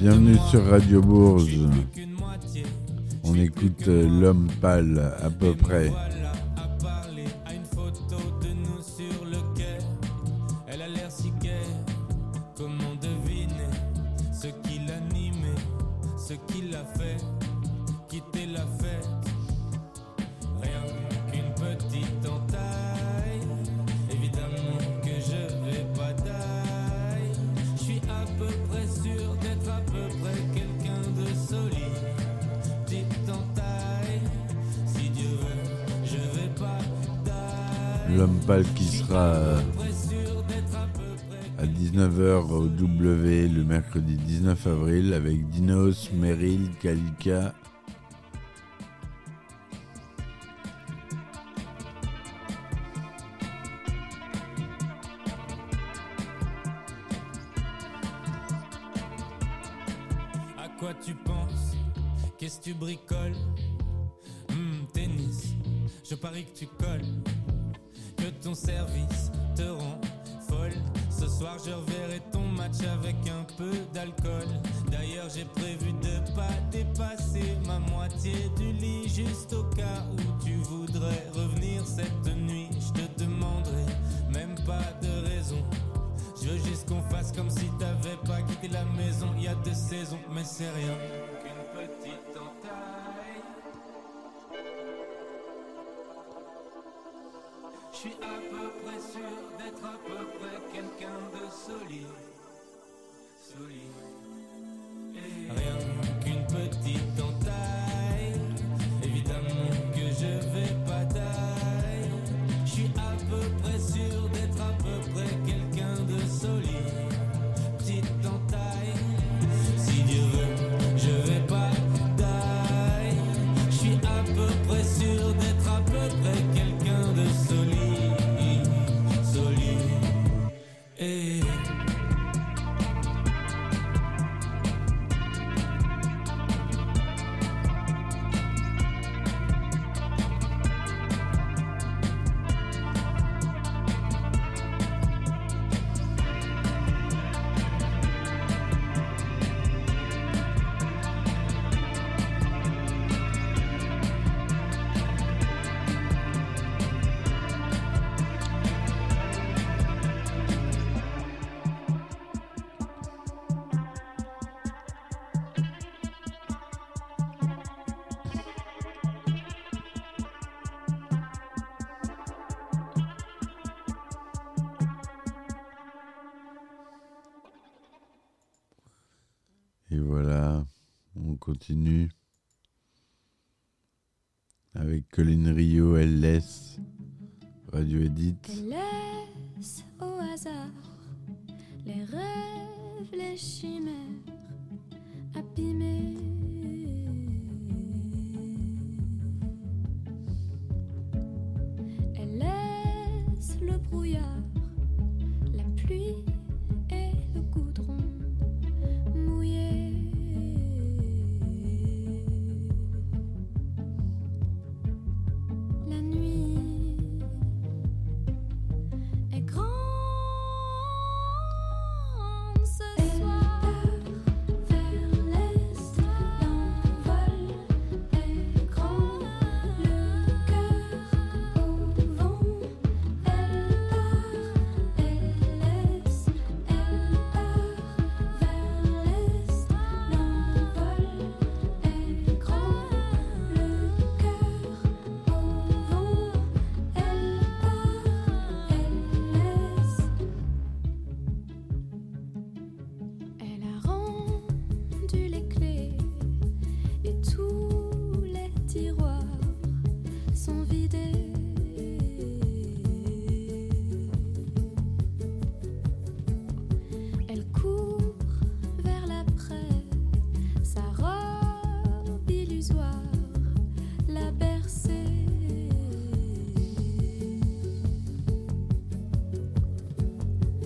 Bienvenue sur Radio moitié. On écoute euh, l'homme pâle à peu près. L'homme pâle qui sera euh, à 19h au W le mercredi 19 avril avec Dinos, Meryl, Kalika. Service te rend folle. Ce soir, je reverrai ton match avec un peu d'alcool. D'ailleurs, j'ai prévu de pas dépasser ma moitié du lit juste au cas où tu voudrais revenir cette nuit. Je te demanderai même pas de raison. Je veux juste qu'on fasse comme si t'avais pas quitté la maison il y a deux saisons, mais c'est rien voilà, on continue avec Colin Rio, elle laisse Radio Edit. Laisse au hasard les rêves, les chimères abîmés.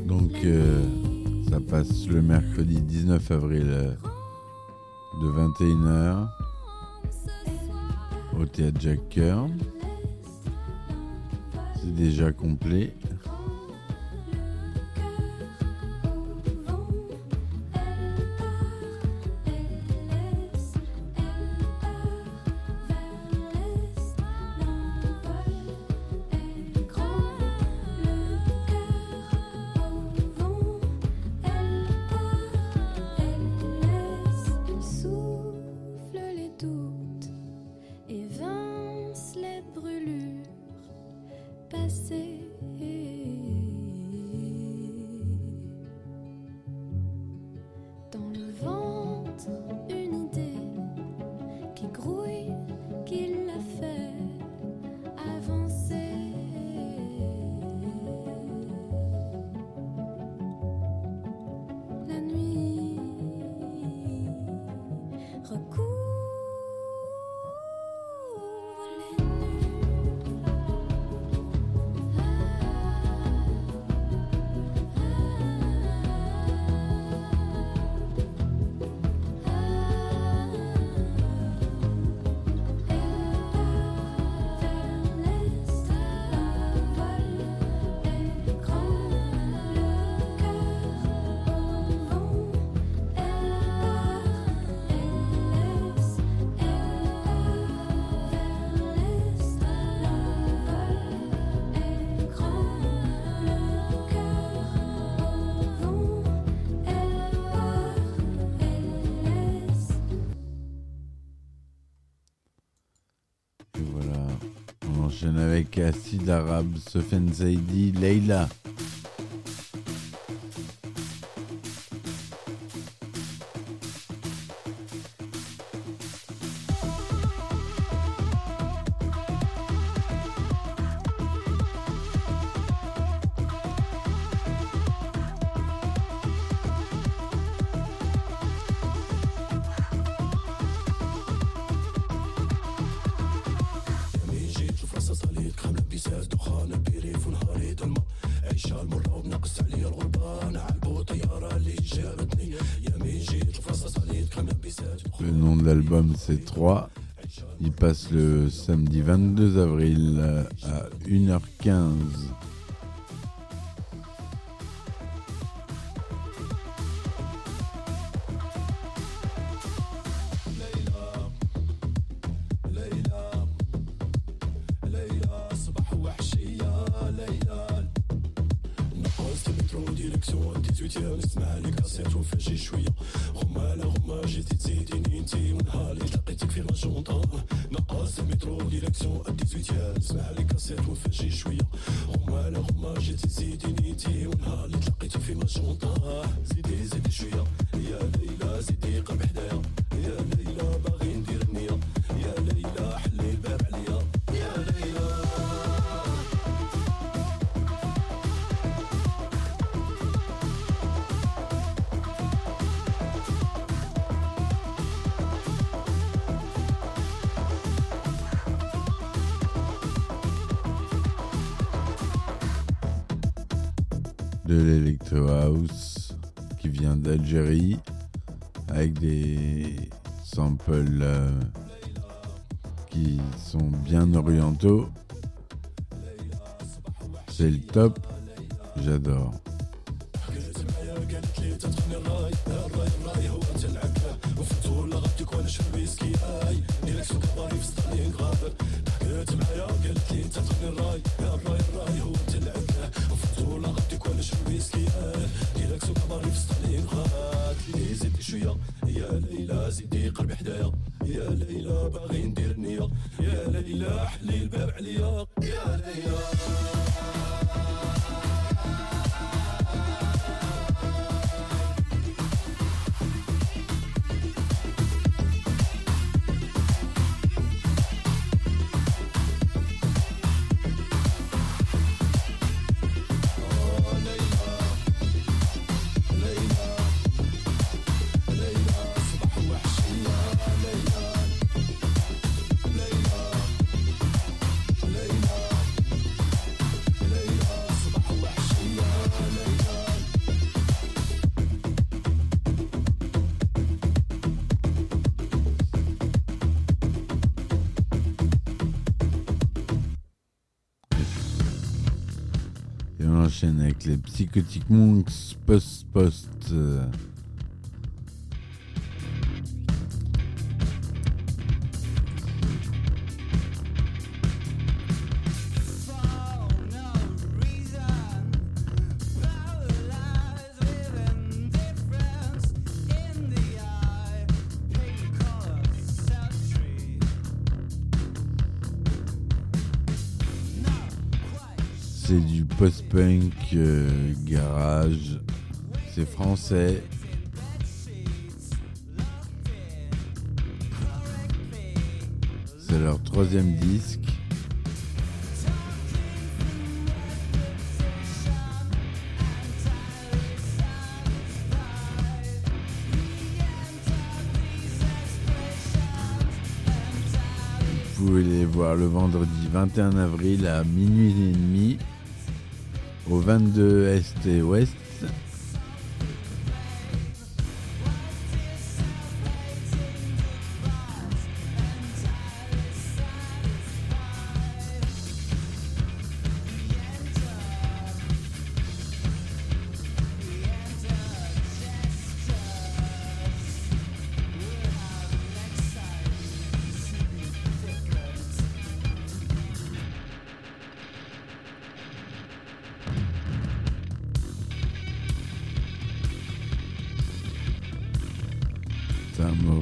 Donc euh, ça passe le mercredi 19 avril euh, de 21h au théâtre Coeur. C'est déjà complet. Avec Acide Arabe, Sofen Zaidi, Leila. L'album c'est 3. Il passe le samedi 22 avril à 1h15. سوا 18 نسمع لك قصير وفاشي شوية غمالة غمة جيتي تزيديني انتي ونهار اللي تلقيتك في ماجونطا نقاص المترو ديريكسيون 18 نسمع لك قصير وفاشي شوية غمالة غمة جيتي تزيديني انتي ونهار اللي تلقيتك في ماجونطا زيدي زيدي شوية يا ليلى زيدي قرب حدايا يا ليلى de l'Electro House qui vient d'Algérie avec des samples euh, qui sont bien orientaux. C'est le top, j'adore. Psychotic Monks Post post-punk, euh, garage. C'est français. C'est leur troisième disque. Vous pouvez les voir le vendredi 21 avril à minuit et demi au 22 Est et Ouest.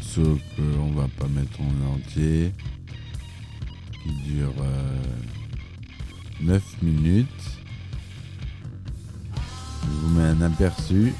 Morceau qu'on va pas mettre en entier, qui dure euh, 9 minutes. Je vous mets un aperçu.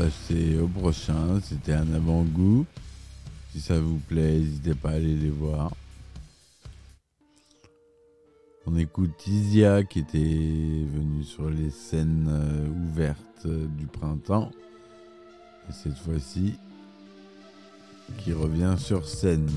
Passer au prochain. C'était un avant-goût. Si ça vous plaît, n'hésitez pas à aller les voir. On écoute Isia qui était venue sur les scènes euh, ouvertes euh, du printemps. Et cette fois-ci, qui revient sur scène.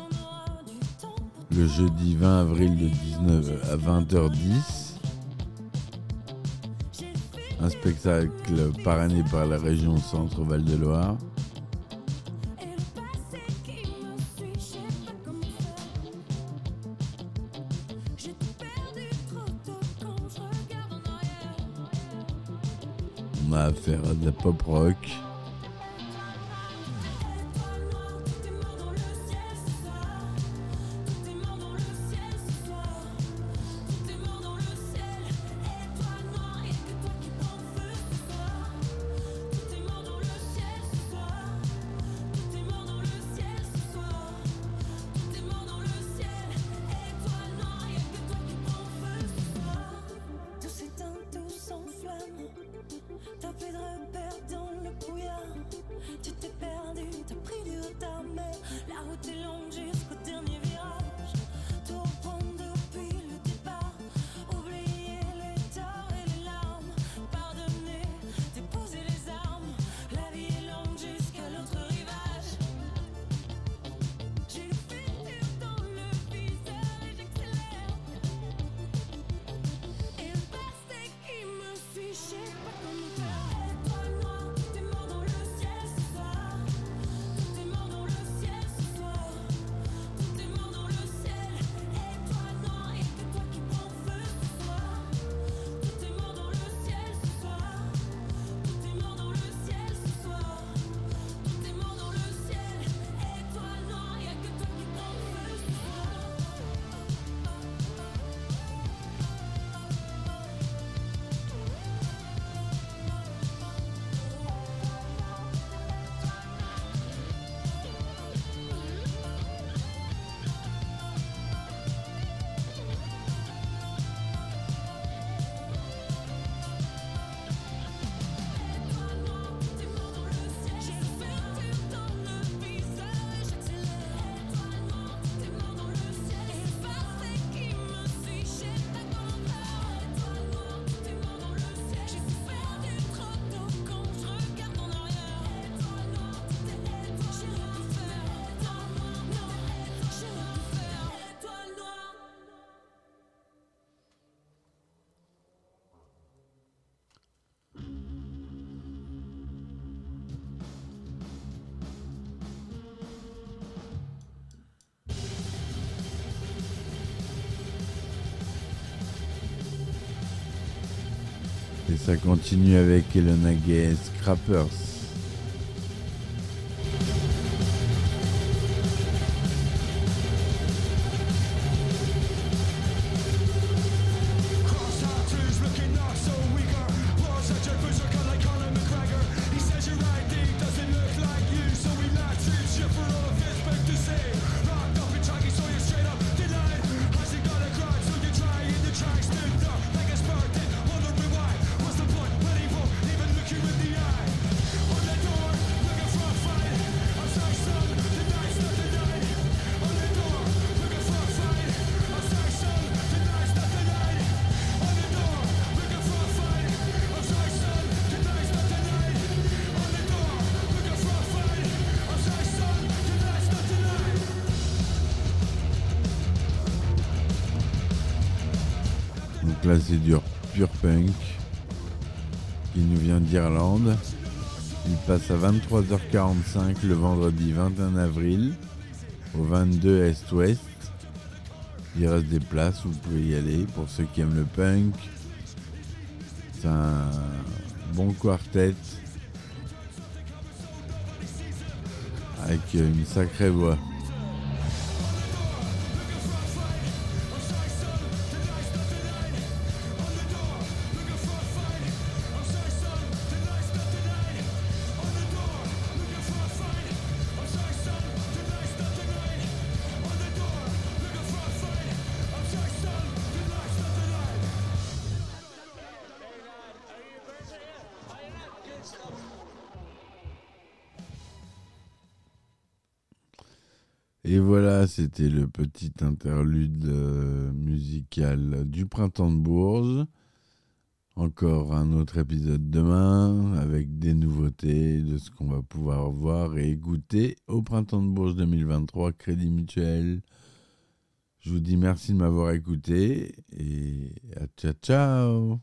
Auras du temps pour Le jeudi 20 avril de 19 à 20h10. Un spectacle parrainé par la région Centre-Val de Loire. À de la pop rock. Ça continue avec Elena Scrappers. C'est du pure punk qui nous vient d'Irlande. Il passe à 23h45 le vendredi 21 avril au 22 Est-Ouest. Il reste des places, vous pouvez y aller pour ceux qui aiment le punk. C'est un bon quartet avec une sacrée voix. Et voilà, c'était le petit interlude euh, musical du printemps de Bourges. Encore un autre épisode demain avec des nouveautés de ce qu'on va pouvoir voir et goûter au printemps de Bourges 2023, Crédit Mutuel. Je vous dis merci de m'avoir écouté et à ciao ciao